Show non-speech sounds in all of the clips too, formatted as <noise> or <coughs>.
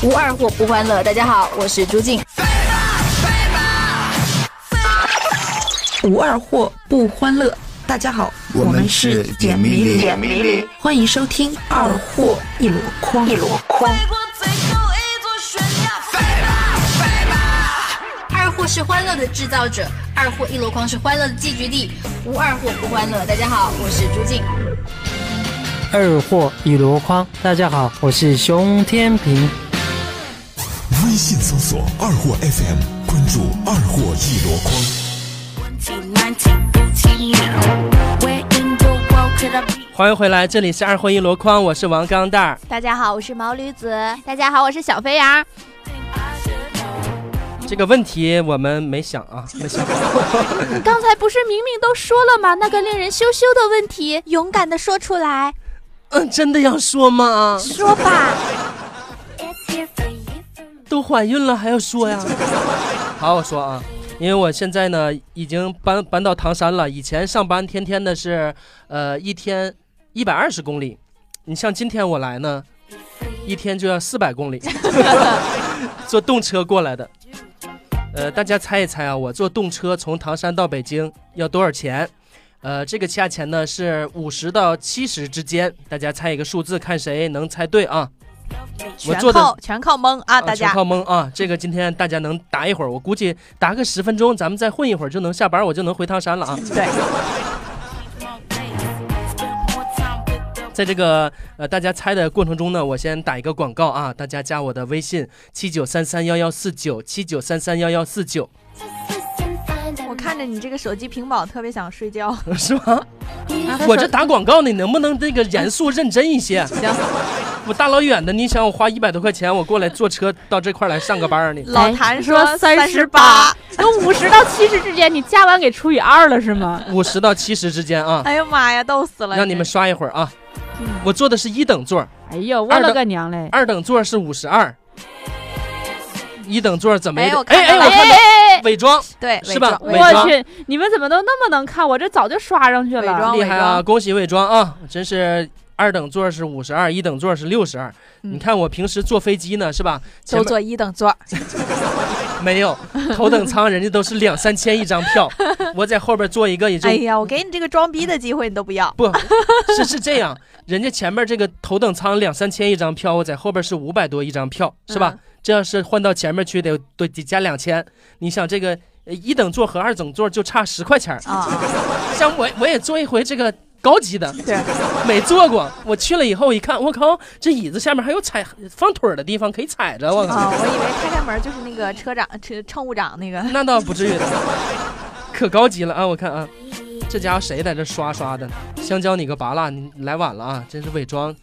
无二货不欢乐。大家好，我是朱静。无二货不欢乐。大家好，我们是简迷离，简迷离，欢迎收听《二货一箩筐》。一箩筐。二货是欢乐的制造者，二货一箩筐是欢乐的聚集地。无二货不欢乐。大家好，我是朱静。二货一箩筐，大家好，我是熊天平。微信搜索“二货 FM”，关注“二货一箩筐”。欢迎回来，这里是二货一箩筐，我是王钢蛋儿。大家好，我是毛驴子。大家好，我是小飞羊。这个问题我们没想啊，没想。<laughs> 刚才不是明明都说了吗？那个令人羞羞的问题，勇敢的说出来。嗯，真的要说吗？说吧。都怀孕了还要说呀？<laughs> 好，我说啊。因为我现在呢已经搬搬到唐山了，以前上班天天的是，呃，一天一百二十公里，你像今天我来呢，一天就要四百公里，<laughs> 坐动车过来的。呃，大家猜一猜啊，我坐动车从唐山到北京要多少钱？呃，这个价钱呢是五十到七十之间，大家猜一个数字，看谁能猜对啊？全靠全靠蒙啊！大家全靠蒙啊！这个今天大家能答一会儿，我估计答个十分钟，咱们再混一会儿就能下班，我就能回唐山了啊！<laughs> 对，<laughs> 在这个呃大家猜的过程中呢，我先打一个广告啊！大家加我的微信七九三三幺幺四九七九三三幺幺四九。我看着你这个手机屏保，特别想睡觉，<laughs> 是吗？我这打广告呢，能不能这个严肃认真一些？<laughs> 行。我大老远的，你想我花一百多块钱，我过来坐车到这块来上个班呢？老谭说三十八，从五十到七十之间，你加完给除以二了是吗？<laughs> 五十到七十之间啊！哎呀妈呀，逗死了！让你们刷一会儿啊！我坐的是一等座。哎呦，我了个娘嘞！二等座是五十二，一等座怎么？哎哎哎！我看伪装，对，是吧？我去，你们怎么都那么能看？我这早就刷上去了，厉害啊！恭喜伪装啊！真是。二等座是五十二，一等座是六十二。你看我平时坐飞机呢，是吧？都坐一等座。<laughs> 没有头等舱，人家都是两三千一张票，<laughs> 我在后边坐一个也就。哎呀，我给你这个装逼的机会，你都不要。不是是这样，人家前面这个头等舱两三千一张票，我在后边是五百多一张票，是吧？这要是换到前面去，得得得加两千。你想这个一等座和二等座就差十块钱啊！像我我也坐一回这个。高级的，对，<laughs> 没坐过。我去了以后一看，我靠，这椅子下面还有踩放腿的地方，可以踩着。我靠，我以为开开门就是那个车长、车乘务长那个。那倒不至于，可高级了啊！我看啊。这家伙谁在这刷刷的？香蕉你个拔蜡，你来晚了啊！真是伪装，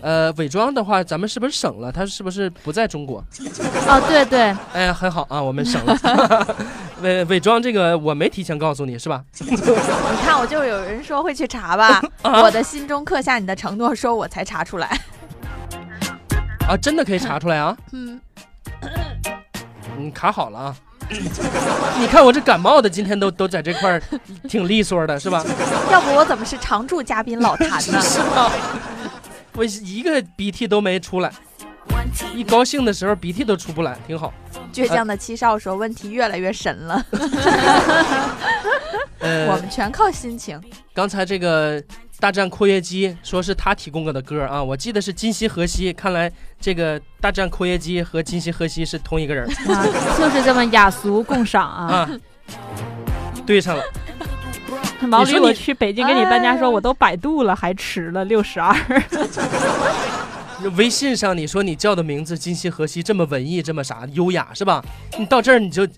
呃，伪装的话，咱们是不是省了？他是不是不在中国？哦，对对，哎，很好啊，我们省了。<laughs> 伪伪装这个我没提前告诉你是吧？你看，我就有人说会去查吧，我的心中刻下你的承诺，说我才查出来。啊，真的可以查出来啊？嗯，你卡好了啊。你看我这感冒的，今天都都在这块儿，挺利索的，是吧？<laughs> 要不我怎么是常驻嘉宾老谭呢？<laughs> 是吧？我一个鼻涕都没出来，一高兴的时候鼻涕都出不来，挺好。倔强的七少说：“问题越来越神了。<laughs> ”我们全靠心情。刚才这个。大战括约肌说是他提供的歌啊，我记得是今夕何夕，看来这个大战括约肌和今夕何夕是同一个人，<laughs> 就是这么雅俗共赏啊，对上了。<laughs> 毛驴，我去北京给你搬家，说我都百度了，还迟了六十二。微信上你说你叫的名字今夕何夕这么文艺，这么啥优雅是吧？你到这儿你就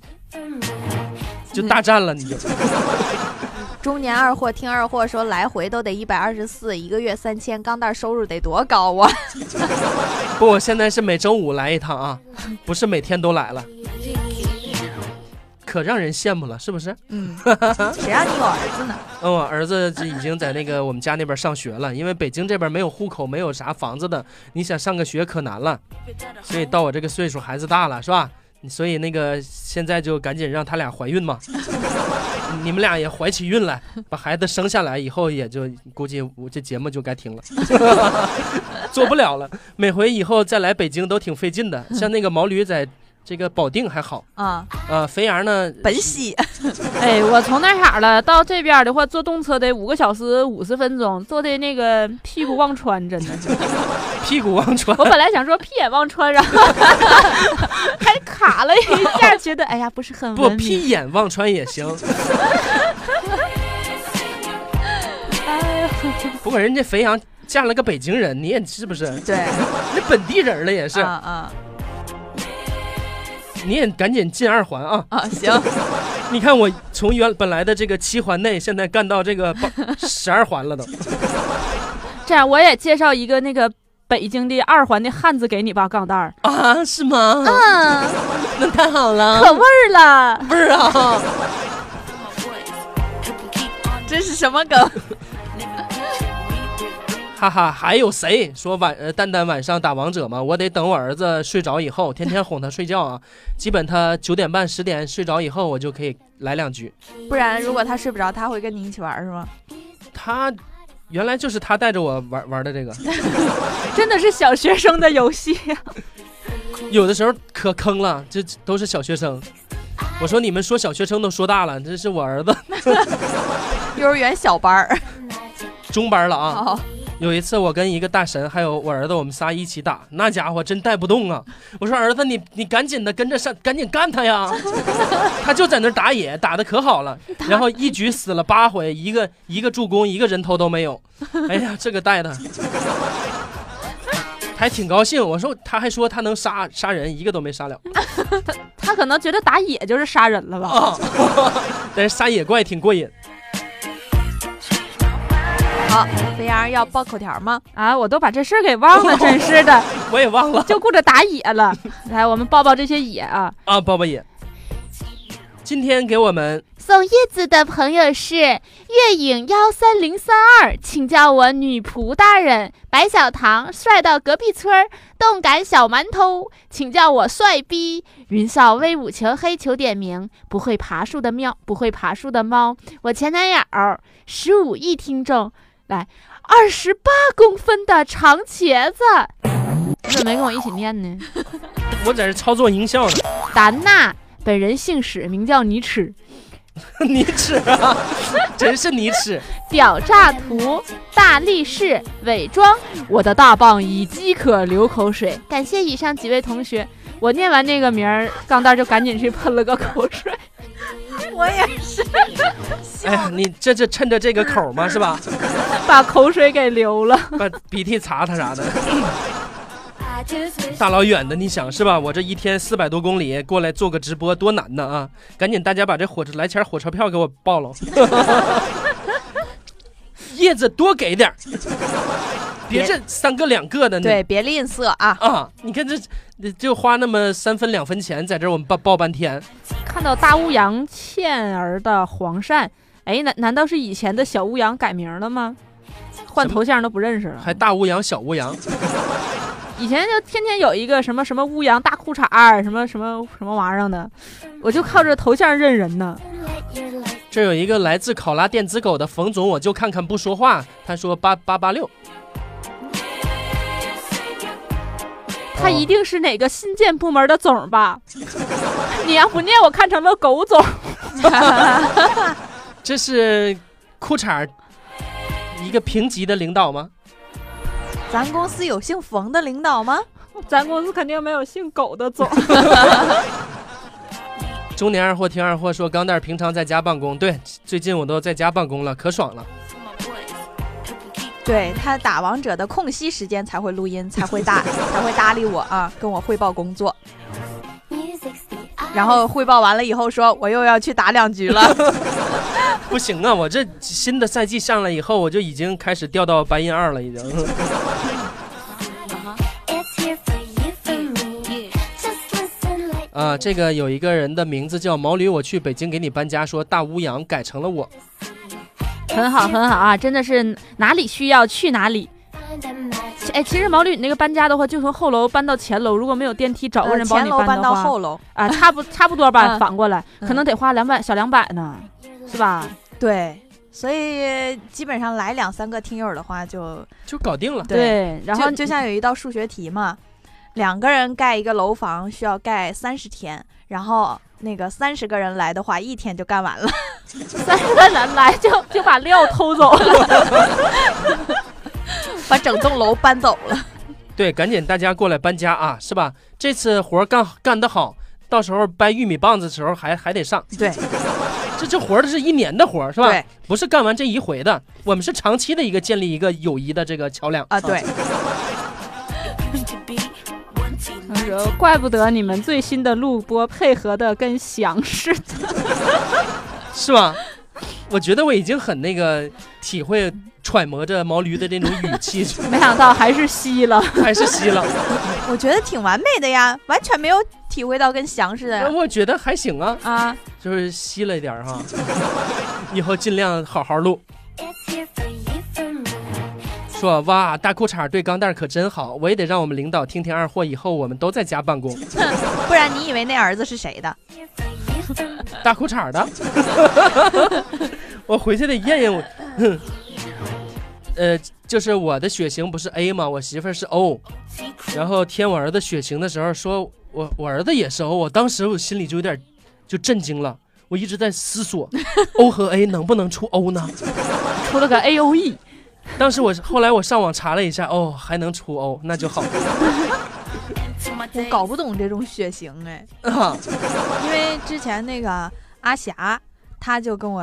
就大战了，你就。中年二货听二货说，来回都得一百二十四，一个月三千，钢蛋收入得多高啊！<laughs> 不，我现在是每周五来一趟啊，不是每天都来了，可让人羡慕了，是不是？嗯，<laughs> 谁让你有儿子呢？嗯，我儿子已经在那个我们家那边上学了，因为北京这边没有户口，没有啥房子的，你想上个学可难了，所以到我这个岁数，孩子大了，是吧？所以那个现在就赶紧让他俩怀孕嘛，<laughs> 你们俩也怀起孕来，把孩子生下来以后，也就估计我这节目就该停了，<laughs> 做不了了。每回以后再来北京都挺费劲的，像那个毛驴在这个保定还好啊，呃，肥羊呢，本溪，<laughs> 哎，我从那啥了到这边的话，坐动车得五个小时五十分钟，坐的那个屁股忘穿，真的是。<laughs> 屁股忘穿。我本来想说屁眼忘穿，然后 <laughs> 还卡了一下，觉得哎呀不是很不。屁眼忘穿也行。哎呦，不过人家肥羊嫁了个北京人，你也是不是？对，那本地人了也是，啊啊你也赶紧进二环啊！啊，行，<laughs> 你看我从原本来的这个七环内，现在干到这个八十二环了都。<laughs> 这样我也介绍一个那个北京的二环的汉子给你吧，钢蛋儿，啊，是吗？嗯，<laughs> 那太好了，可味儿了。味儿啊？这是什么梗？哈哈，还有谁说晚呃蛋蛋晚上打王者吗？我得等我儿子睡着以后，天天哄他睡觉啊。<laughs> 基本他九点半十点睡着以后，我就可以来两局。不然如果他睡不着，他会跟你一起玩是吗？他原来就是他带着我玩玩的这个，<laughs> 真的是小学生的游戏呀、<laughs> 有的时候可坑了，这都是小学生。我说你们说小学生都说大了，这是我儿子幼儿园小班儿中班了啊。哦，有一次我跟一个大神还有我儿子，我们仨一起打，那家伙真带不动啊！我说儿子你你赶紧的跟着上，赶紧干他呀！<laughs> 他就在那儿打野，打的可好了，然后一局死了八回，一个一个助攻，一个人头都没有。<laughs> 哎呀，这个带的。还挺高兴，我说他还说他能杀杀人，一个都没杀了 <laughs> 他他可能觉得打野就是杀人了吧？啊！但是杀野怪挺过瘾。好，飞扬要报口条吗？啊，我都把这事儿给忘了，真是的，<laughs> 我也忘了就顾着打野了。来，我们抱抱这些野啊。啊，抱抱野。今天给我们送叶子的朋友是月影幺三零三二，请叫我女仆大人。白小糖帅到隔壁村儿，动感小馒头，请叫我帅逼。云少威武求黑求点名，不会爬树的喵，不会爬树的猫。我前男友十五亿听众，来二十八公分的长茄子，你怎么没跟我一起念呢？我在这操作音效呢，丹娜，本人姓史，名叫尼齿。<laughs> 你吃啊，真是你吃。屌炸图，大力士，伪装，我的大棒已饥渴流口水。感谢以上几位同学，我念完那个名儿，钢蛋就赶紧去喷了个口水。<laughs> 我也是，哎呀，你这这趁着这个口嘛，是吧？<laughs> 把口水给流了。<laughs> 把鼻涕擦擦啥的。大老远的，你想是吧？我这一天四百多公里过来做个直播，多难呢啊！赶紧大家把这火车来钱火车票给我报了。叶子多给点儿别这三个两个的呢。对，别吝啬啊！啊，你看这就花那么三分两分钱，在这我们报报半天。看到大乌羊倩儿的黄鳝，哎，难难道是以前的小乌羊改名了吗？换头像都不认识了。还大乌羊小乌羊，以前就天天有一个什么什么乌羊大裤衩儿，什么什么什么玩意儿的，我就靠着头像认人呢。这有一个来自考拉电子狗的冯总，我就看看不说话。他说八八八六，他一定是哪个新建部门的总吧？<laughs> 你要不念，我看成了狗总。<laughs> 这是裤衩儿一个平级的领导吗？咱公司有姓冯的领导吗？咱公司肯定没有姓狗的总。<laughs> 中年二货听二货说，钢蛋儿平常在家办公，对，最近我都在家办公了，可爽了。对他打王者的空隙时间才会录音，才会搭 <laughs> 才会搭理我啊，跟我汇报工作。然后汇报完了以后说，我又要去打两局了。<laughs> 不行啊，我这新的赛季上来以后，我就已经开始掉到白银二了，已经。<laughs> 啊，这个有一个人的名字叫毛驴，我去北京给你搬家，说大乌羊改成了我。很好，很好啊，真的是哪里需要去哪里。哎，其实毛驴，你那个搬家的话，就从后楼搬到前楼，如果没有电梯，找个呃人帮你前楼搬的话，到后楼，啊，差不 <laughs> 差不多吧，嗯反过来可嗯能得花两百小两百呢，是吧？对，所以基本上来两三个听友的话就，就搞定了。对，然后就就像有一道数学题嘛，两个人盖一个楼房需要盖三十天，然后那个三十个人来的话，一天就干完了。<laughs> 三十个人来就就把料偷走了。<laughs> 把整栋楼搬走了。对，赶紧大家过来搬家啊，是吧？这次活干干得好，到时候掰玉米棒子的时候还还得上。对这这活儿是一年的活儿，是吧？对不是干完这一回的，我们是长期的一个建立一个友谊的这个桥梁啊，对，怪不得你们最新的录播配合的跟翔似的。是吧？我觉得我已经很那个体会揣摩着毛驴的那种语气，<laughs> 没想到还是吸了。还是吸了。我觉得挺完美的呀，完全没有体会到跟翔似的呀。我觉得还行啊，啊，就是吸了一点哈。以后尽量好好录。说哇，大裤衩对钢蛋儿可真好，我也得让我们领导听听二货，以后我们都在家办公。<laughs> 不然你以为那儿子是谁的？<laughs> 大裤衩的，<laughs> 我回去得验验我。哼呃，就是我的血型不是 A 吗？我媳妇儿是 O，然后填我儿子血型的时候说我我儿子也是 O，我当时我心里就有点就震惊了，我一直在思索 O 和 A 能不能出 O 呢？出了个 A O E，当时我后来我上网查了一下，哦，还能出 O，那就好。<laughs> 我搞不懂这种血型哎，啊，因为之前那个阿霞，她就跟我，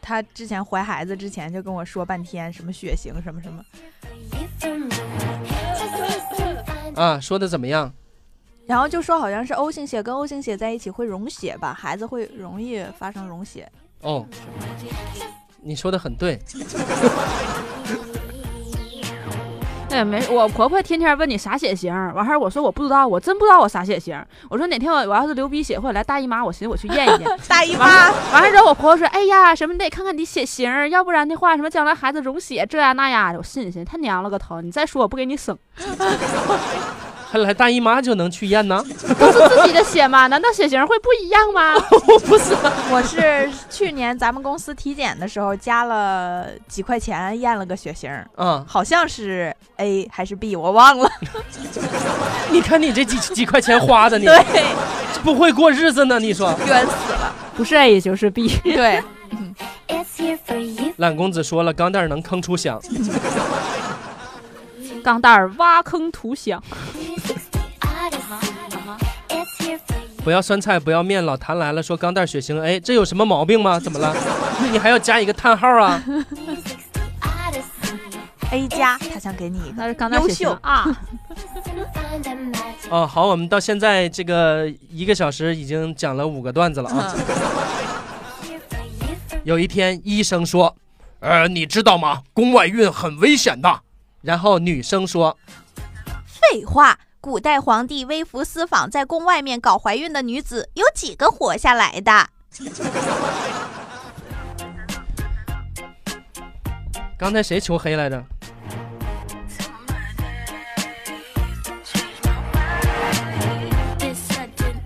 她之前怀孩子之前就跟我说半天什么血型什么什么，啊，说的怎么样？然后就说好像是 O 型血跟 O 型血在一起会溶血吧，孩子会容易发生溶血。哦，你说的很对。<laughs> 哎，没，我婆婆天天问你啥血型，完事儿我说我不知道，我真不知道我啥血型。我说哪天我我要是流鼻血或者来大姨妈，我寻思我去验一验。<laughs> 大姨妈，完事儿之后，我婆婆说：“哎呀，什么你得看看你血型，要不然的话，什么将来孩子溶血这呀那呀的。”我心里寻思，他娘了个头！你再说我不给你生，<laughs> 还来大姨妈就能去验呢？<laughs> 都是自己的血吗？难道血型会不一样吗？<laughs> 我不是，<laughs> 我是去年咱们公司体检的时候加了几块钱验了个血型，嗯，好像是 A 还是 B，我忘了。你看你这几几块钱花的，你对，不会过日子呢？你说，冤死了。不是 A 就是 B。对，懒公子说了，钢蛋儿能坑出响。钢蛋儿挖坑图响，不要酸菜，不要面。老谭来了，说钢蛋儿血型 A，这有什么毛病吗？怎么了？<laughs> 你还要加一个叹号啊？A 加，他想给你一个那是钢蛋儿优血型秀。啊。哦，好，我们到现在这个一个小时已经讲了五个段子了啊。<laughs> 有一天，医生说：“呃，你知道吗？宫外孕很危险的。”然后女生说废话，古代皇帝微服私访，在宫外面搞怀孕的女子有几个活下来的？：“ <laughs> 刚才谁求黑来着？”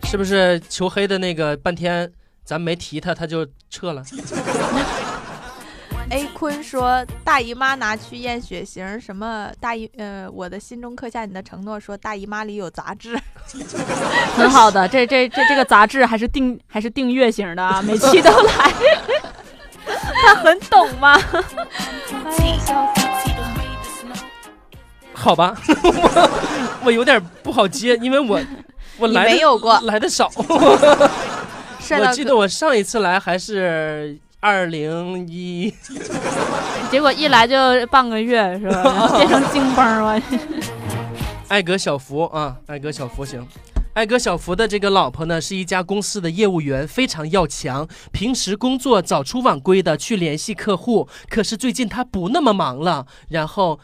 是不是求黑的那个半天咱没提他，他就撤了？<laughs> A <laughs> 坤说大姨妈拿去验血型，什么大姨呃，我的心中刻下你的承诺，说大姨妈里有杂质。<laughs> 很好的，这这这这个杂志还是订还是订阅型的啊，每期都来。<laughs> 他很懂吗？好吧，我我有点不好接，因为我我来没有过来的少。我记得我上一次来还是二零一，<laughs> 结果一来就半个月是吧？<laughs> 变成精崩了。<laughs> 艾格小福啊，艾格小福行。艾格小福的这个老婆呢，是一家公司的业务员，非常要强，平时工作早出晚归的去联系客户。可是最近他不那么忙了，然后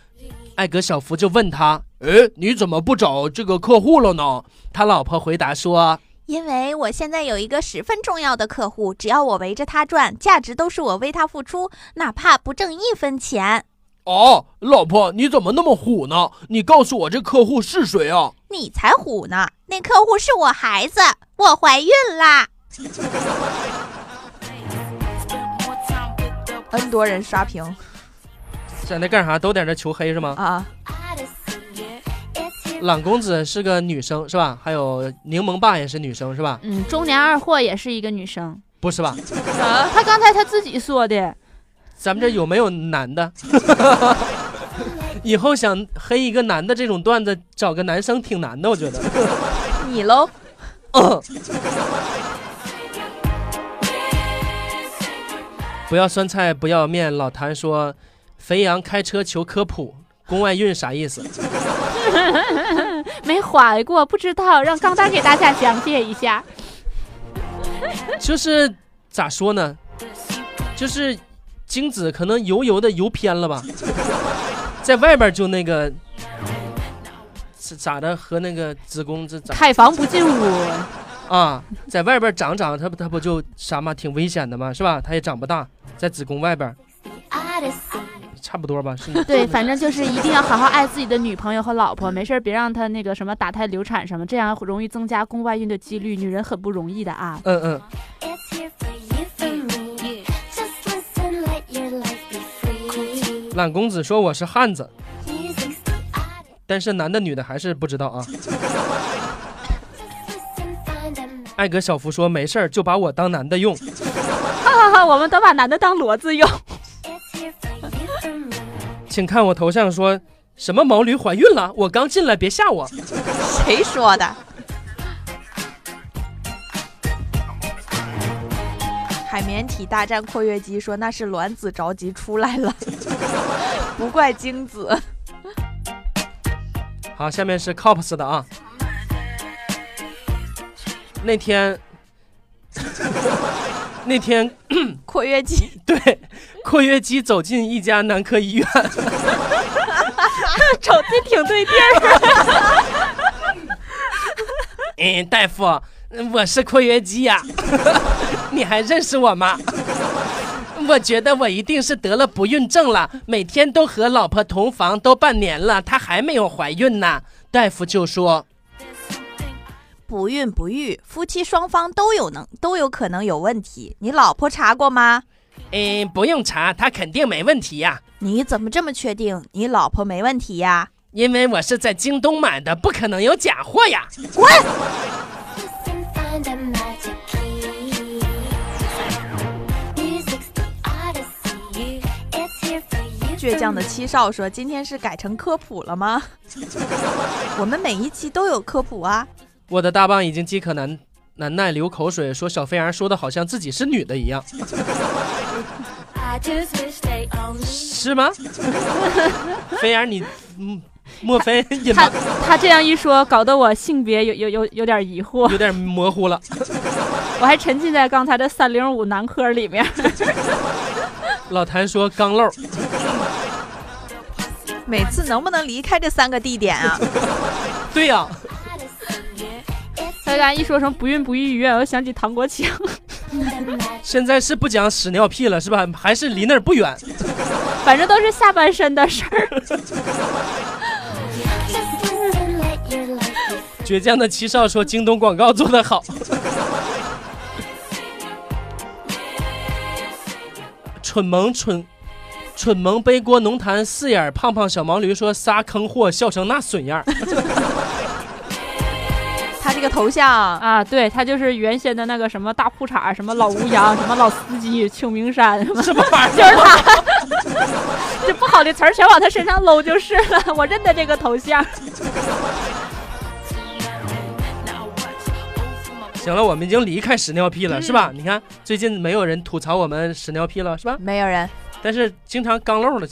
艾格小福就问他：“哎，你怎么不找这个客户了呢？”他老婆回答说因为我现在有一个十分重要的客户，只要我围着他转，价值都是我为他付出，哪怕不挣一分钱。哦，老婆，你怎么那么虎呢？你告诉我这客户是谁啊？你才虎呢！那客户是我孩子，我怀孕啦。<laughs> N 多人刷屏在那干啥？都在那求黑是吗？啊，懒公子是个女生是吧？还有柠檬爸也是女生是吧？嗯，中年二货也是一个女生。不是吧？他刚才他自己说的，咱们这有没有男的？<laughs> 以后想黑一个男的这种段子，找个男生挺难的，我觉得。你喽。嗯不要酸菜，不要面。老谭说，肥羊开车求科普，宫外孕啥意思？<laughs> 没怀过，不知道，让钢蛋给大家讲解一下。就是咋说呢？就是精子可能油油的游偏了吧，在外边就那个是咋的和那个子宫这咋开房不进屋，啊，在外边长长，它不它不就啥嘛，挺危险的嘛，是吧？它也长不大，在子宫外边，差不多吧？是？<laughs> 对，反正就是一定要好好爱自己的女朋友和老婆，没事儿别让她那个什么打胎流产什么，这样容易增加宫外孕的几率。女人很不容易的啊。嗯嗯，懒公子说我是汉子，但是男的女的还是不知道啊。艾格小福说没事儿，就把我当男的用。哈哈哈，我们都把男的当骡子用。请看我头像说什么毛驴怀孕了，我刚进来，别吓我。谁说的？海绵体大战括约肌说那是卵子着急出来了，<laughs> 不怪精子。好，下面是 Cops 的啊。那天，<laughs> 那天括约肌 <laughs> 对 <laughs> 括约肌走进一家男科医院，瞅这挺对劲儿。嗯，大夫，我是括约肌呀、<laughs> 你还认识我吗？<laughs> 我觉得我一定是得了不孕症了，每天都和老婆同房，都半年了，她还没有怀孕呢。大夫就说，不孕不育，夫妻双方都有能都有可能有问题。你老婆查过吗？嗯，不用查，他肯定没问题呀，你怎么这么确定你老婆没问题呀？因为我是在京东买的，不可能有假货呀。滚！倔强的七少说：“今天是改成科普了吗？<laughs> 我们每一期都有科普啊。我的大棒已经饥渴难难耐，流口水，说小飞儿说的好像自己是女的一样，是吗？<laughs> 飞儿，你嗯，莫非隐 <laughs> 他瞒他这样一说，搞得我性别有有有有点疑惑，有点模糊了？<laughs> 我还沉浸在刚才的三零五男科里面。老谭说刚漏，每次能不能离开这三个地点啊？对呀、他刚一说什么不孕不育医院，我想起唐国强。<laughs> 现在是不讲屎尿屁了是吧？还是离那儿不远？反正都是下半身的事儿。倔强的七少说京东广告做得好。蠢萌蠢蠢萌背锅浓痰四眼胖胖小毛驴说仨坑货笑成那损样个头像啊，对他就是原先的那个什么大裤衩，什么老吴阳，什么老司机，秋名山，什么什么玩意儿 <laughs> 就是？他，<laughs> 这不好的词儿全往他身上搂就是了。我认得这个头像。行了，我们已经离开屎尿屁了，是吧？你看最近没有人吐槽我们屎尿屁了，是吧？没有人。但是经常刚漏了，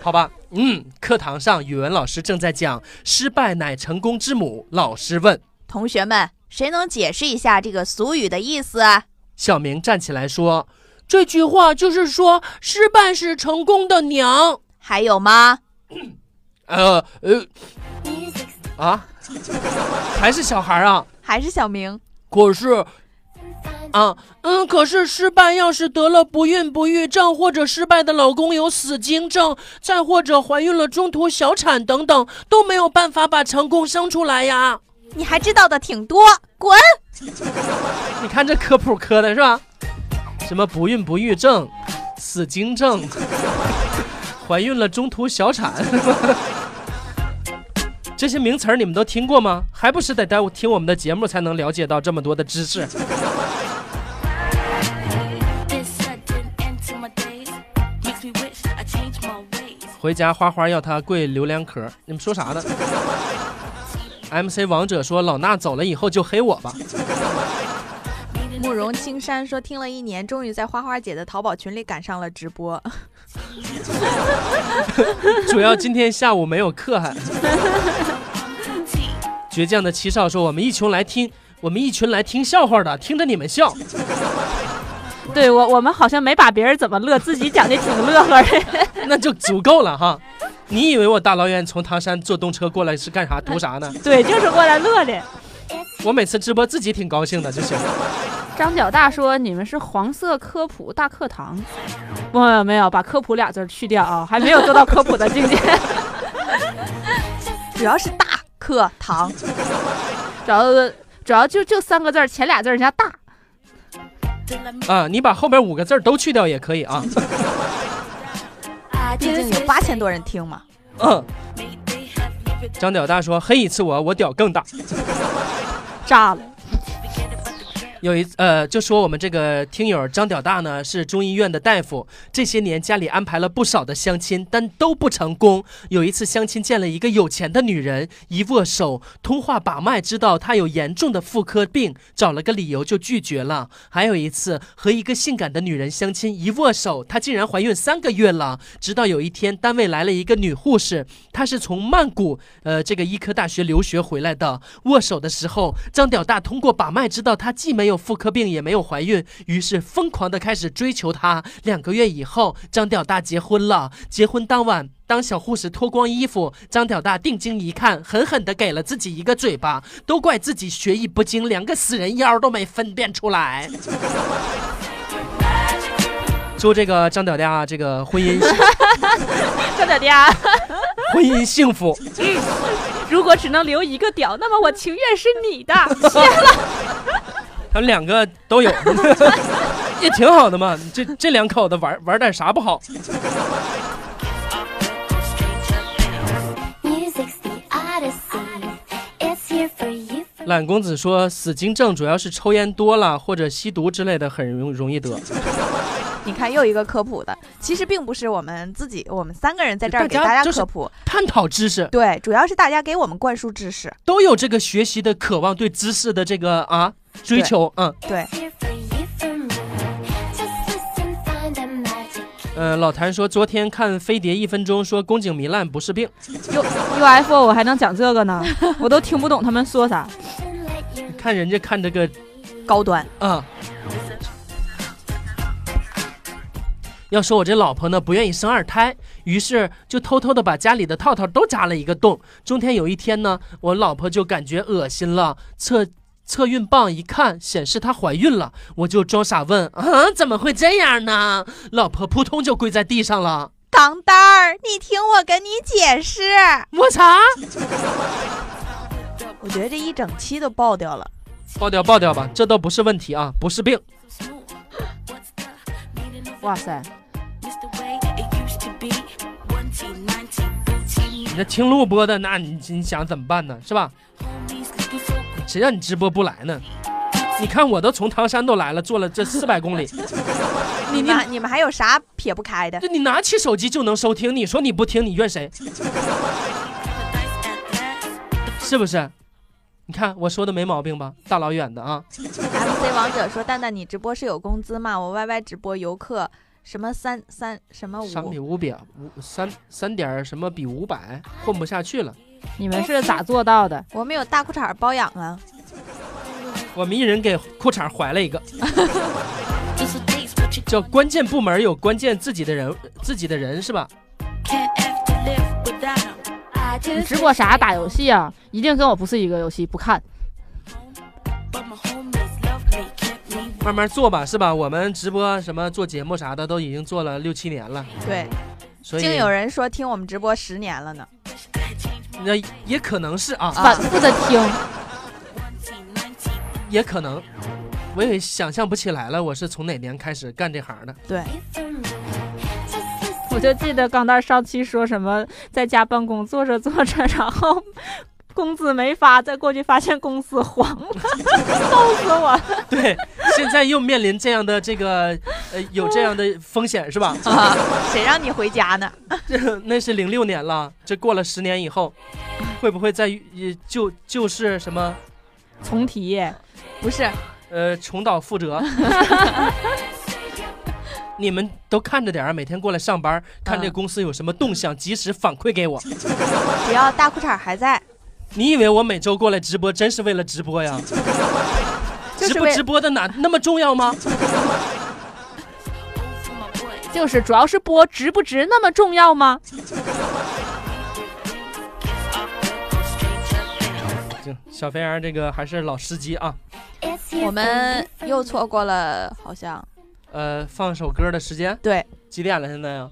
好吧？嗯，课堂上语文老师正在讲“失败乃成功之母”，老师问同学们，谁能解释一下这个俗语的意思啊？小明站起来说：“这句话就是说失败是成功的娘。还有吗？” <coughs> 呃呃啊，还是小孩啊？还是小明，可是啊，嗯，可是失败要是得了不孕不育症，或者失败的老公有死精症，再或者怀孕了中途小产等等，都没有办法把成功生出来呀。你还知道的挺多，滚！你看这科普科的是吧？什么不孕不育症、死精症、怀孕了中途小产，这些名词儿你们都听过吗？还不是得待听我们的节目才能了解到这么多的知识。回家花花要他跪榴莲壳，你们说啥呢？MC 王者说老衲走了以后就黑我吧。慕容青山说听了一年，终于在花花姐的淘宝群里赶上了直播。主要今天下午没有课还。倔强的七少说我们一群来听，我们一群来听笑话的，听着你们笑。<laughs> 对我，我们好像没把别人怎么乐，自己讲的挺乐呵的。<laughs> 那就足够了哈。你以为我大老远从唐山坐动车过来是干啥？图啥呢？<laughs> 对，就是过来乐的。我每次直播自己挺高兴的就行。张角大说你们是黄色科普大课堂，没有没有，把科普俩字去掉啊，还没有做到科普的境界。主要是大课堂，主要主要就就三个字，前俩字人家大。啊，你把后边五个字都去掉也可以啊。<laughs> 毕竟有八千多人听嘛。嗯。张屌大说：“黑一次我，我屌更大。<laughs> ”炸了。有一呃，就说我们这个听友张屌大呢是中医院的大夫，这些年家里安排了不少的相亲，但都不成功。有一次相亲见了一个有钱的女人，一握手，通话把脉，知道她有严重的妇科病，找了个理由就拒绝了。还有一次和一个性感的女人相亲，一握手，她竟然怀孕三个月了。直到有一天单位来了一个女护士，她是从曼谷呃这个医科大学留学回来的。握手的时候，张屌大通过把脉知道她既没有妇科病也没有怀孕，于是疯狂的开始追求她。两个月以后，张屌大结婚了。结婚当晚，当小护士脱光衣服，张屌大定睛一看，狠狠的给了自己一个嘴巴。都怪自己学艺不精，连个死人妖都没分辨出来。<laughs> 祝这个张屌大 <laughs> 这个婚姻张屌大婚姻幸福。如果只能留一个屌，那么我情愿是你的。<laughs> 谢了。他们两个都有，<laughs> 也挺好的嘛。这这两口子玩玩点啥不好？懒公子说，死精症主要是抽烟多了或者吸毒之类的，很容容易得。你看，又一个科普的，其实并不是我们自己，我们三个人在这儿给大家科普、探讨知识。对，主要是大家给我们灌输知识，都有这个学习的渴望，对知识的这个啊追求。嗯，对。嗯，老谭说，昨天看《飞碟一分钟》，说宫颈糜烂不是病。U UFO，我还能讲这个呢？我都听不懂他们说啥。<laughs> 看人家看这个高端嗯。要说我这老婆呢，不愿意生二胎，于是就偷偷的把家里的套套都扎了一个洞。中天有一天呢，我老婆就感觉恶心了，测测孕棒一看，显示她怀孕了，我就装傻问：“啊，怎么会这样呢？”老婆扑通就跪在地上了。糖蛋儿，你听我跟你解释。我操！<laughs> 我觉得这一整期都爆掉了。爆掉爆掉吧，这都不是问题啊，不是病。哇塞！你这听录播的，那你你想怎么办呢？是吧？谁让你直播不来呢？你看我都从唐山都来了，坐了这 <laughs> 四百公里。你你你们还有啥撇不开的？这你拿起手机就能收听，你说你不听，你怨谁？<laughs> 是不是？你看我说的没毛病吧？大老远的啊！MC 王者说：“蛋蛋，你直播是有工资吗？我 YY 直播游客什么三三什么五三比五比五三三点什么比五百混不下去了。你们是咋做到的？<laughs> 我们有大裤衩包养啊！我们一人给裤衩怀了一个，<laughs> 叫关键部门有关键自己的人，自己的人是吧？”你直播啥？打游戏啊？一定跟我不是一个游戏，不看。慢慢做吧，是吧？我们直播什么做节目啥的都已经做了六七年了，对，所以竟有人说听我们直播十年了呢。那也可能是啊，反复的听，<laughs> 也可能，我也想象不起来了，我是从哪年开始干这行的。对，我就记得钢蛋上期说什么在家办公坐着坐着，然后工资没发，再过去发现公司黄了，<laughs> 笑死我了。<laughs> 对，现在又面临这样的这个呃有这样的风险是吧？<laughs> 啊，谁让你回家呢？这那是零六年了，这过了十年以后，会不会再呃就就是什么重提，不是，呃重蹈覆辙？你们都看着点儿，每天过来上班，看这公司有什么动向，及时反馈给我。只要大裤衩还在，你以为我每周过来直播，真是为了直播呀？<laughs> 直不直播的哪那么重要吗？<laughs> 就是主要是播值不值那么重要吗？行，小肥羊这个还是老司机啊。我们又错过了，好像呃，放首歌的时间对，几点了？现在呀，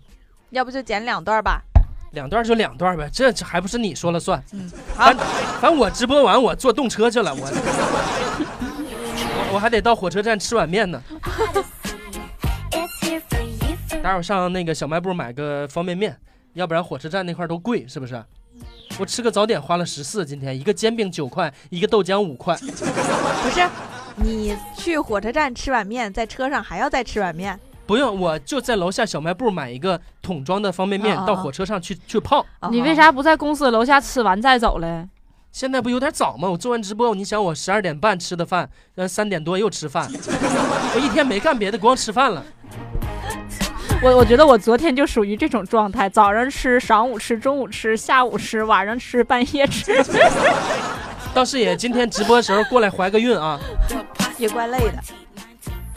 要不就剪两段吧。两段就两段呗，这这还不是你说了算？嗯，好反，反正我直播完我坐动车去了，我我我还得到火车站吃碗面呢。待会儿上那个小卖部买个方便面，要不然火车站那块儿都贵，是不是？我吃个早点花了十四，今天一个煎饼九块，一个豆浆五块。不是，你去火车站吃碗面，在车上还要再吃碗面。不用，我就在楼下小卖部买一个桶装的方便面，啊啊啊到火车上去去泡。哦你为？啥不在公司楼下吃完再走嘞？现在不有点早吗？我做完直播，你想我十二点半吃的饭，呃，三点多又吃饭，<laughs> 我一天没干别的，光吃饭了。我我觉得我昨天就属于这种状态，早上吃，晌午吃，中午吃，下午吃，晚上吃，半夜吃。倒是也今天直播的时候过来怀个孕啊 <laughs> 也怪累的。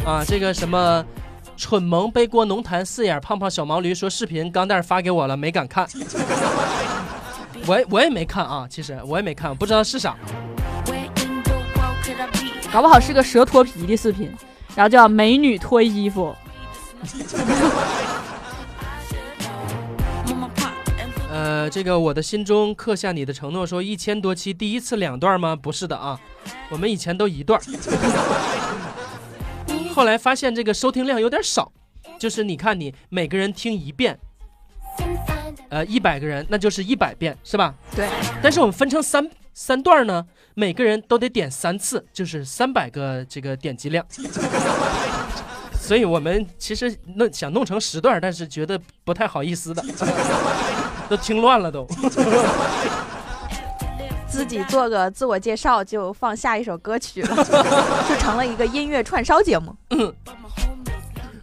啊！这个什么蠢萌背锅浓痰四眼胖胖小毛驴说视频钢蛋发给我了，没敢看。<laughs> 我我也没看啊，其实我也没看，不知道是啥。搞不好是个蛇脱皮的视频，然后叫美女脱衣服。<laughs> 呃，这个我的心中刻下你的承诺，说一千多期第一次两段吗？不是的啊，我们以前都一段儿。后来发现这个收听量有点少，就是你看你每个人听一遍，呃，一百个人那就是一百遍，是吧？对。但是我们分成三三段呢，每个人都得点三次，就是三百个这个点击量。所以我们其实弄想弄成十段，但是觉得不太好意思的，都听乱了都。自己做个自我介绍，就放下一首歌曲了，<laughs> 就成了一个音乐串烧节目。嗯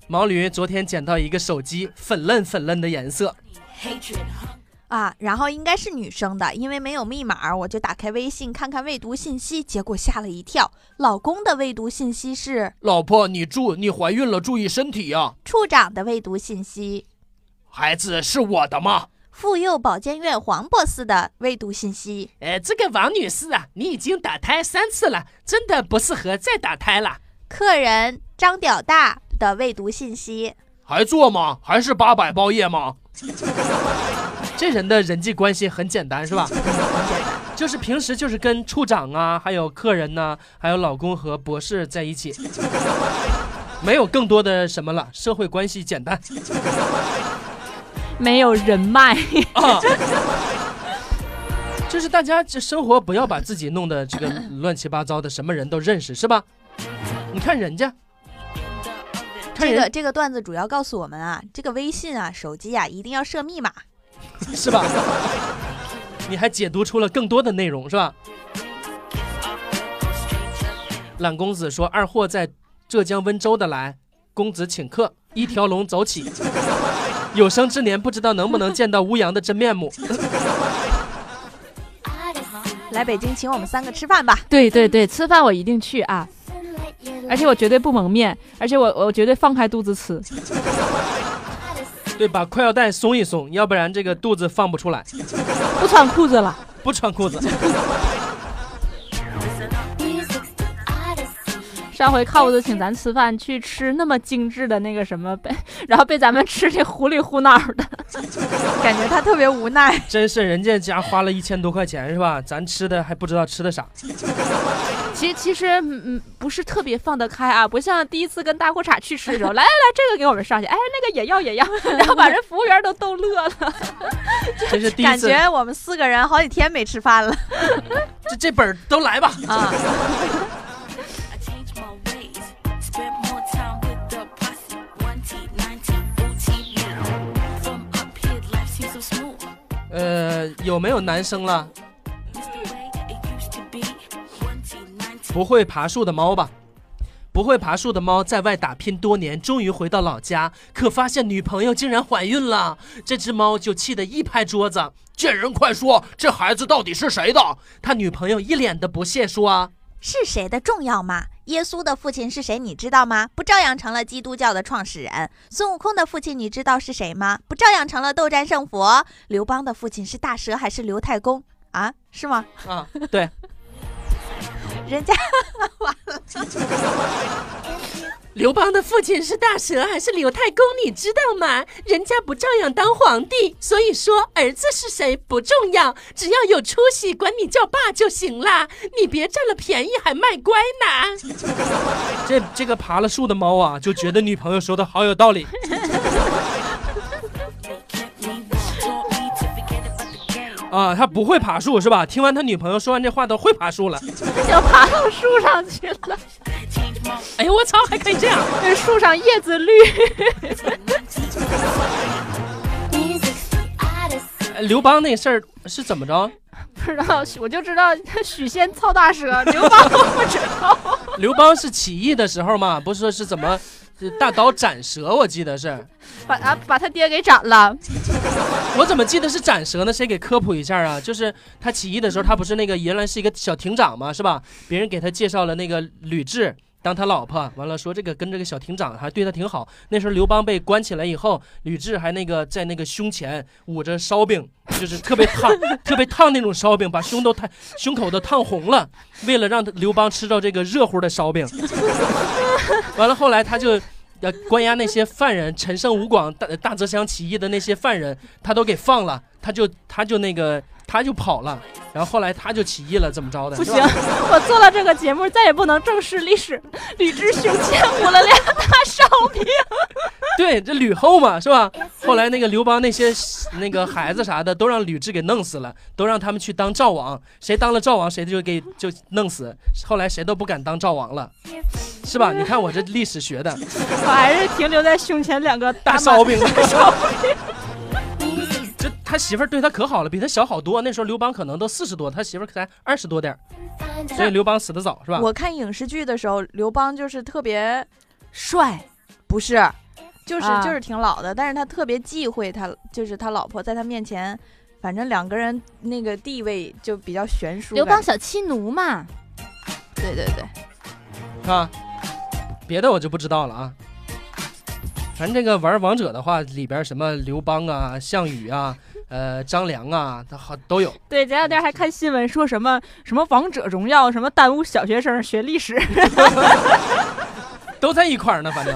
毛驴昨天捡到一个手机，粉嫩粉嫩的颜色，啊，然后应该是女生的，因为没有密码，我就打开微信看看未读信息，结果吓了一跳，老公的未读信息是老婆，你注你怀孕了，注意身体呀、处长的未读信息，孩子是我的吗？妇幼保健院黄 boss 的未读信息，呃，这个王女士啊，你已经打胎三次了，真的不适合再打胎了。客人张屌大的未读信息，还做吗？还是八百包夜吗？<laughs> 这人的人际关系很简单，是吧？就是平时就是跟处长啊，还有客人呐、还有老公和博士在一起，没有更多的什么了，社会关系简单没有人脉，啊。<laughs> 就是大家这生活不要把自己弄得这个乱七八糟的，什么人都认识，是吧？你看人家，看人这个这个段子主要告诉我们啊，这个微信啊、手机啊，一定要设密码。<laughs> 是吧？你还解读出了更多的内容，是吧？懒公子说：“二货在浙江温州的来，公子请客，一条龙走起。有生之年不知道能不能见到乌阳的真面目。<laughs> 来北京请我们三个吃饭吧。对对对，吃饭我一定去啊！而且我绝对不蒙面，而且我我绝对放开肚子吃。<laughs> 对，把裤腰带松一松，要不然这个肚子放不出来。不穿裤子了。不穿裤子。上回靠子请咱吃饭，去吃那么精致的那个什么，被然后被咱们吃的糊里糊脑的。感觉他特别无奈。真是人家家花了一千多块钱是吧？咱吃的还不知道吃的啥。其实其实嗯嗯不是特别放得开啊，不像第一次跟大裤衩去吃的时候，来来来，这个给我们上去，哎，那个也要也要，<laughs> 然后把人服务员都逗乐了。这是第一次，感觉我们四个人好几天没吃饭了这这本儿都来吧。啊！呃，有没有男生了.不会爬树的猫吧？不会爬树的猫在外打拼多年，终于回到老家，可发现女朋友竟然怀孕了。这只猫就气得一拍桌子：“贱人，快说，这孩子到底是谁的？”他女朋友一脸的不屑说是谁的重要吗？耶稣的父亲是谁？你知道吗？不照样成了基督教的创始人？孙悟空的父亲你知道是谁吗？不照样成了斗战胜佛？刘邦的父亲是大蛇还是刘太公？啊，是吗？：“啊，对，人家 <laughs> 刘邦的父亲是大蛇还是刘太公？你知道吗？人家不照样当皇帝，所以说儿子是谁不重要，只要有出息，管你叫爸就行啦。你别占了便宜还卖乖呢。这这个爬了树的猫啊，就觉得女朋友说的好有道理。<laughs> 啊，他不会爬树是吧？听完他女朋友说完这话，都会爬树了。就爬到树上去了，<laughs> 哎呦我操，还可以这样！这树上叶子绿。哎 <laughs> 刘邦那事儿是怎么着？不知道，我就知道许仙操大蛇，刘邦我不知道。<laughs> 刘邦是起义的时候嘛，不是说是怎么是大刀斩蛇？我记得是，把啊把他爹给斩了。<laughs> 我怎么记得是斩蛇呢？谁给科普一下啊？就是他起义的时候，他不是那个原来是一个小亭长嘛，是吧？别人给他介绍了那个吕雉当他老婆，完了说这个跟这个小亭长还对他挺好。那时候刘邦被关起来以后，吕雉还那个在那个胸前捂着烧饼，就是特别烫、<laughs> 特别烫那种烧饼，把胸都烫胸口都烫红了，为了让刘邦吃到这个热乎的烧饼。<laughs> 完了后来他就。要关押那些犯人，陈胜吴广、大大泽乡起义的那些犯人，他都给放了，他就他就那个他就跑了，然后后来他就起义了，怎么着的？不行，我做了这个节目，再也不能正视历史。吕雉胸前捂了俩 <laughs> 大烧饼。<laughs> 对，这吕后嘛，是吧？后来那个刘邦那些那个孩子啥的，都让吕雉给弄死了，都让他们去当赵王，谁当了赵王，谁就给就弄死。后来谁都不敢当赵王了，是吧？你看我这历史学的我还是停留在胸前两个大烧饼，<laughs> 他媳妇儿对他可好了，比他小好多。那时候刘邦可能都四十多，他媳妇儿才二十多点儿，所以刘邦死得早，是吧？我看影视剧的时候，刘邦就是特别帅，不是，就是、啊就是挺老的，但是他特别忌讳他，就是他老婆在他面前，反正两个人那个地位就比较悬殊。刘邦小妻奴嘛，对对对，啊，别的我就不知道了啊。反正这个玩王者的话，里边什么刘邦啊、项羽啊、呃张良啊，他好都有。对，前两天还看新闻说什么什么王者荣耀，什么耽误小学生学历史。<laughs> 都在一块儿呢，反正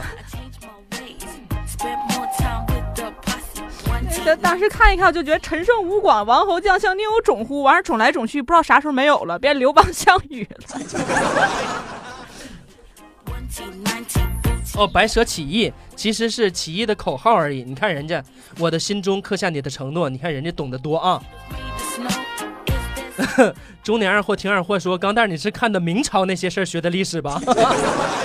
当当时看一看，我就觉得陈胜吴广、王侯将相宁有种乎？完事儿种来种去，不知道啥时候没有了，变刘邦、项羽了。哦，白蛇起义其实是起义的口号而已。你看人家，我的心中刻下你的承诺，你看人家懂得多啊。<laughs> 中年二货听二货说，钢蛋儿你是看的明朝那些事儿学的历史吧？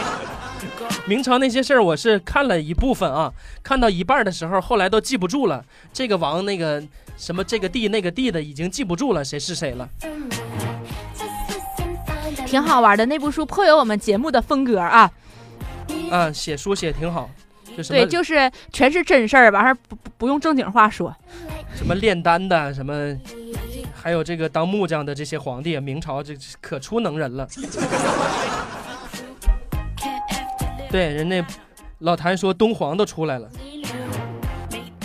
<laughs> 明朝那些事儿我是看了一部分啊，看到一半的时候，后来都记不住了。这个王那个什么这个地那个地的已经记不住了，谁是谁了。挺好玩的那部书，颇有我们节目的风格啊。啊，写书写得挺好，对，就是全是真事儿，完事儿不不不用正经话说。<laughs> 什么炼丹的，什么还有这个当木匠的这些皇帝，明朝这可出能人了。<laughs> 对，人家老谭说东皇都出来了，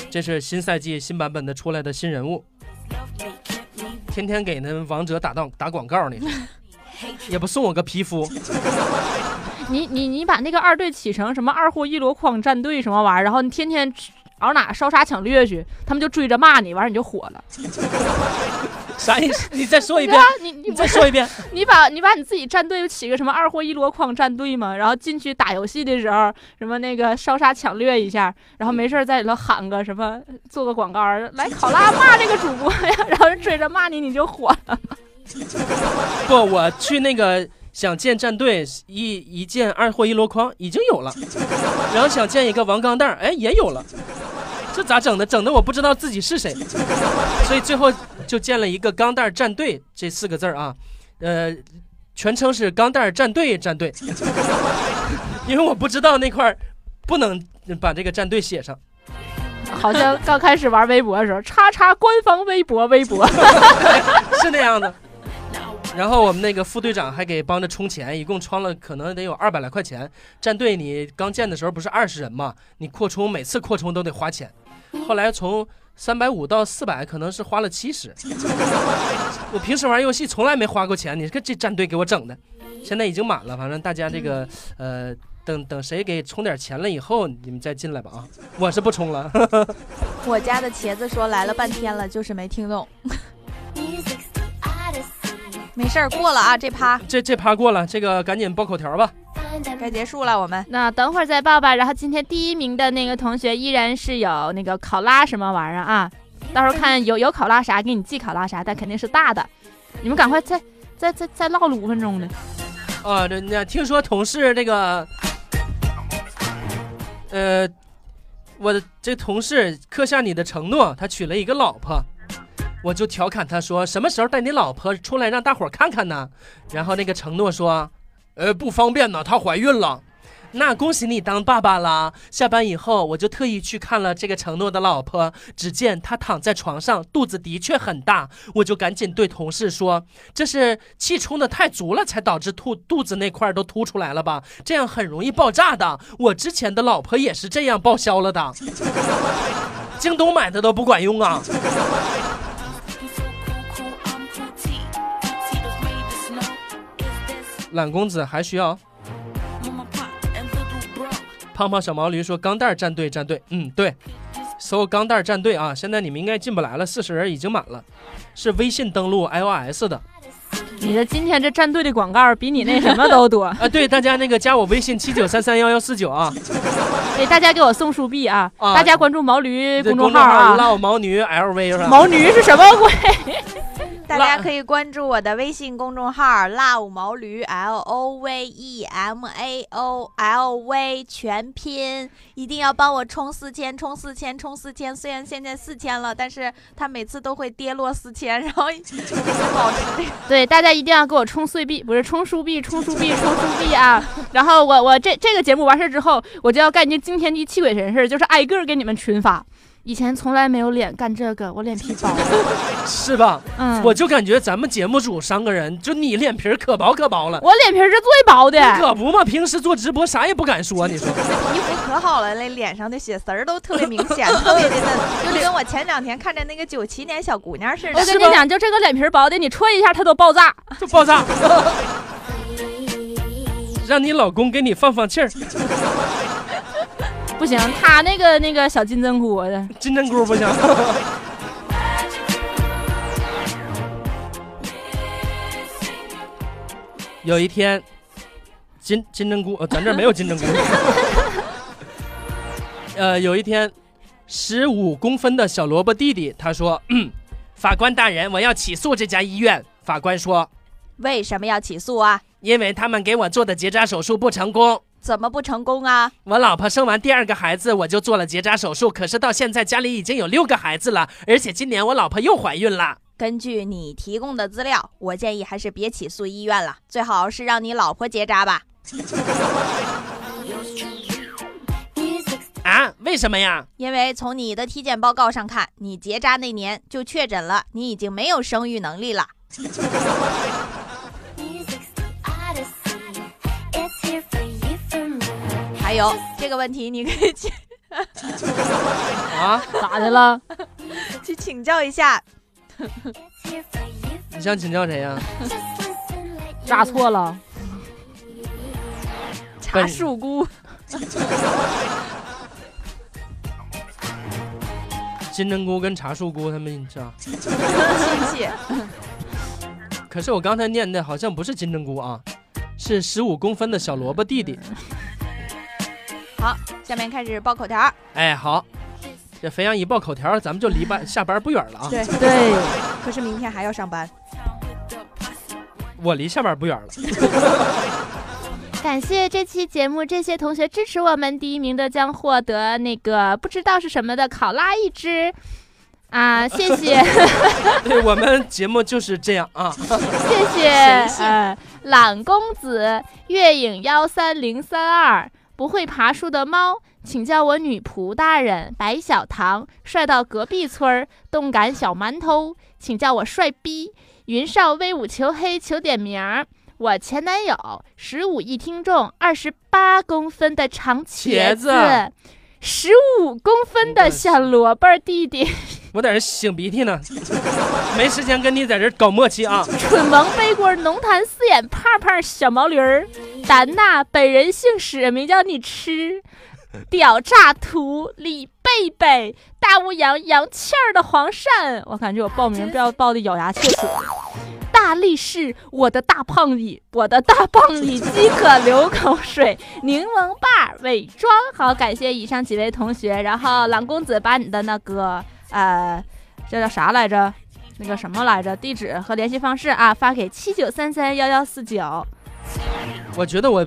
这是新赛季新版本的出来的新人物，天天给那王者打到打广告呢，<laughs> 也不送我个皮肤。你你你把那个二队起成什么二货一箩筐战队什么玩意儿，然后你天天熬哪烧杀抢掠去，他们就追着骂你，完事你就火了。啥意思？你再说一遍啊，，你你你再说一遍。你把你把你自己战队起个什么二货一箩筐战队嘛，然后进去打游戏的时候，什么那个烧杀抢掠一下，然后没事儿在里头喊个什么，做个广告，来考拉骂这个主播呀，然后人追着骂你，你就火了。不，我去那个想建战队，一一建二货一箩筐已经有了，<laughs> 然后想建一个王钢蛋儿，哎，也有了。这咋整的？整的我不知道自己是谁，所以最后就建了一个钢蛋儿战队这四个字儿啊，呃，全称是钢蛋儿战队战队，<laughs> 因为我不知道那块儿不能把这个战队写上。好像刚开始玩微博的时候，叉叉官方微博微博，<laughs> 是那样的。然后我们那个副队长还给帮着充钱，一共充了可能得有二百来块钱。战队你刚建的时候不是二十人嘛，你扩充每次扩充都得花钱。后来从三百五到四百，可能是花了七十。我平时玩游戏从来没花过钱，你看这战队给我整的，现在已经满了。反正大家这个呃，等等谁给充点钱了以后，你们再进来吧啊！我是不充了。<laughs> 我家的茄子说来了半天了，就是没听懂。<laughs> 没事儿，过了啊，这趴这这趴过了，这个赶紧报口条吧。该结束了。我们那等会儿再报吧。然后今天第一名的那个同学依然是有那个考拉什么玩意儿啊，到时候看有有考拉啥，给你寄考拉啥，但肯定是大的。你们赶快再再再再唠了五分钟呢。啊，这那听说同事这个，呃，我的这同事刻下你的承诺，他娶了一个老婆，我就调侃他说，什么时候带你老婆出来让大伙儿看看呢？然后那个承诺说，呃，不方便呢，她怀孕了。那恭喜你当爸爸啦！下班以后，我就特意去看了这个承诺的老婆，只见她躺在床上，肚子的确很大，我就赶紧对同事说：“这是气冲的太足了，才导致肚肚子那块都凸出来了吧？这样很容易爆炸的。我之前的老婆也是这样报销了的，京东买的都不管用啊！懒公子还需要?胖胖小毛驴说：“钢蛋儿战队战队，嗯，对，搜钢蛋儿战队啊！现在你们应该进不来了，四十人已经满了，是微信登录 iOS 的你这今天这战队的广告比你那什么都多，<laughs> 啊。对，大家那个加我微信七九三三幺幺四九啊，给 <laughs> 大家给我送数币啊！啊大家关注毛驴公众众号号啊！唠毛驴 LV 是吧？毛驴是什么鬼？大家可以关注我的微信公众号 “love 毛驴 L O V E M A O L V” 全拼，一定要帮我冲四千，冲四千，冲四千。虽然现在四千了，但是它每次都会跌落四千，然后一直保持这个。<laughs> 对，大家一定要给我充碎币，不是充书币，充书币，充书币啊！<laughs> 然后我我这这个节目完事儿之后，我就要干一件惊天地泣鬼神事儿，就是挨个给你们群发。以前从来没有脸干这个，我脸皮薄。<laughs> 是吧？嗯，我就感觉咱们节目组三个人，就你脸皮儿可薄可薄了。我脸皮是最薄的。可不嘛，平时做直播啥也不敢说，你说 <laughs> 皮肤可好了，那脸上的血丝儿都特别明显，特别的嫩，就跟我前两天看着那个九七年小姑娘似的我。跟你讲，就这个脸皮儿薄的，你戳一下它都爆炸。<laughs> 就爆炸，让你老公给你放放气儿。不行，他那个那个小金针菇的，金针菇不行。<laughs> 有一天，金金针菇，呃，咱这没有金针菇。呃，有一天，十五公分的小萝卜弟弟他说：“嗯，法官大人，我要起诉这家医院。”法官说为什么要起诉啊？：“因为他们给我做的结扎手术不成功。”怎么不成功啊？我老婆生完第二个孩子，我就做了结扎手术，可是到现在家里已经有六个孩子了，而且今年我老婆又怀孕了。根据你提供的资料，我建议还是别起诉医院了，最好是让你老婆结扎吧。啊？为什么呀？因为从你的体检报告上看，你结扎那年就确诊了，你已经没有生育能力了。这个问题，你可以去啊？咋的了？<laughs> 去请教一下。<laughs> 你想请教谁呀？扎错了？茶树菇，<laughs> 金针菇跟茶树菇，他们知道。亲戚。可是我刚才念的好像不是金针菇啊，是十五公分的小萝卜弟弟。好，下面开始报口条。哎，好，这肥羊一报口条，咱们就离班 <laughs> 下班不远了啊。对对，可是明天还要上班。我离下班不远了。<laughs> 感谢这期节目这些同学支持我们，第一名的将获得那个不知道是什么的考拉一只。啊，谢谢，<laughs> 对我们节目就是这样啊。谢谢，呃，懒公子月影幺三零三二，不会爬树的猫，请叫我女仆大人。白小糖帅到隔壁村儿，动感小馒头，请叫我帅逼。云少威武求黑求点名儿，我前男友十五亿听众，二十八公分的长茄茄子十五公分的小萝卜弟弟。我在这擤鼻涕呢，<laughs> 没时间跟你在这搞默契啊。蠢萌背锅浓痰四眼胖胖小毛驴儿，丹娜本人姓史，名叫你吃。屌炸图李贝贝，大乌羊杨倩儿的黄鳝，我感觉我报名要报的咬牙切齿。大力士，我的大胖里，我的大胖里饥渴流口水。柠檬爸伪装，好，感谢以上几位同学。然后蓝公子把你的那个呃，这叫啥来着？那个什么来着？地址和联系方式啊，发给七九三三幺幺四九。我觉得我，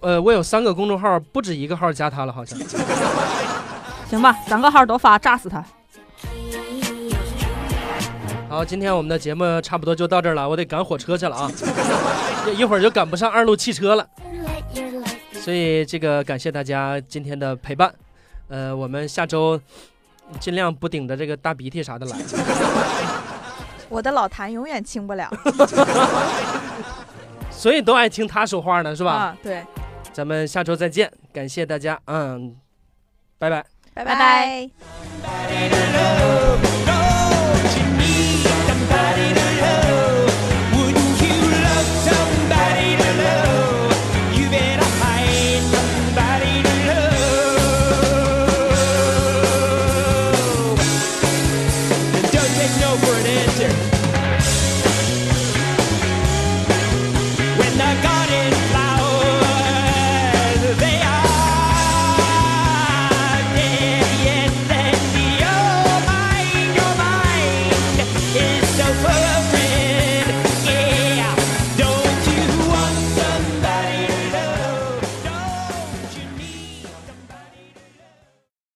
呃，我有三个公众号，不止一个号加他了，好像。<laughs> 行吧，三个号都发，炸死他。好，今天我们的节目差不多就到这儿了，我得赶火车去了啊，<laughs> 一会儿就赶不上二路汽车了。所以这个感谢大家今天的陪伴，呃，我们下周尽量不顶着这个大鼻涕啥的来。我的老痰永远清不了。<laughs> 所以都爱听他说话呢，是吧？啊，对，咱们下周再见，感谢大家，嗯，拜拜。拜拜拜拜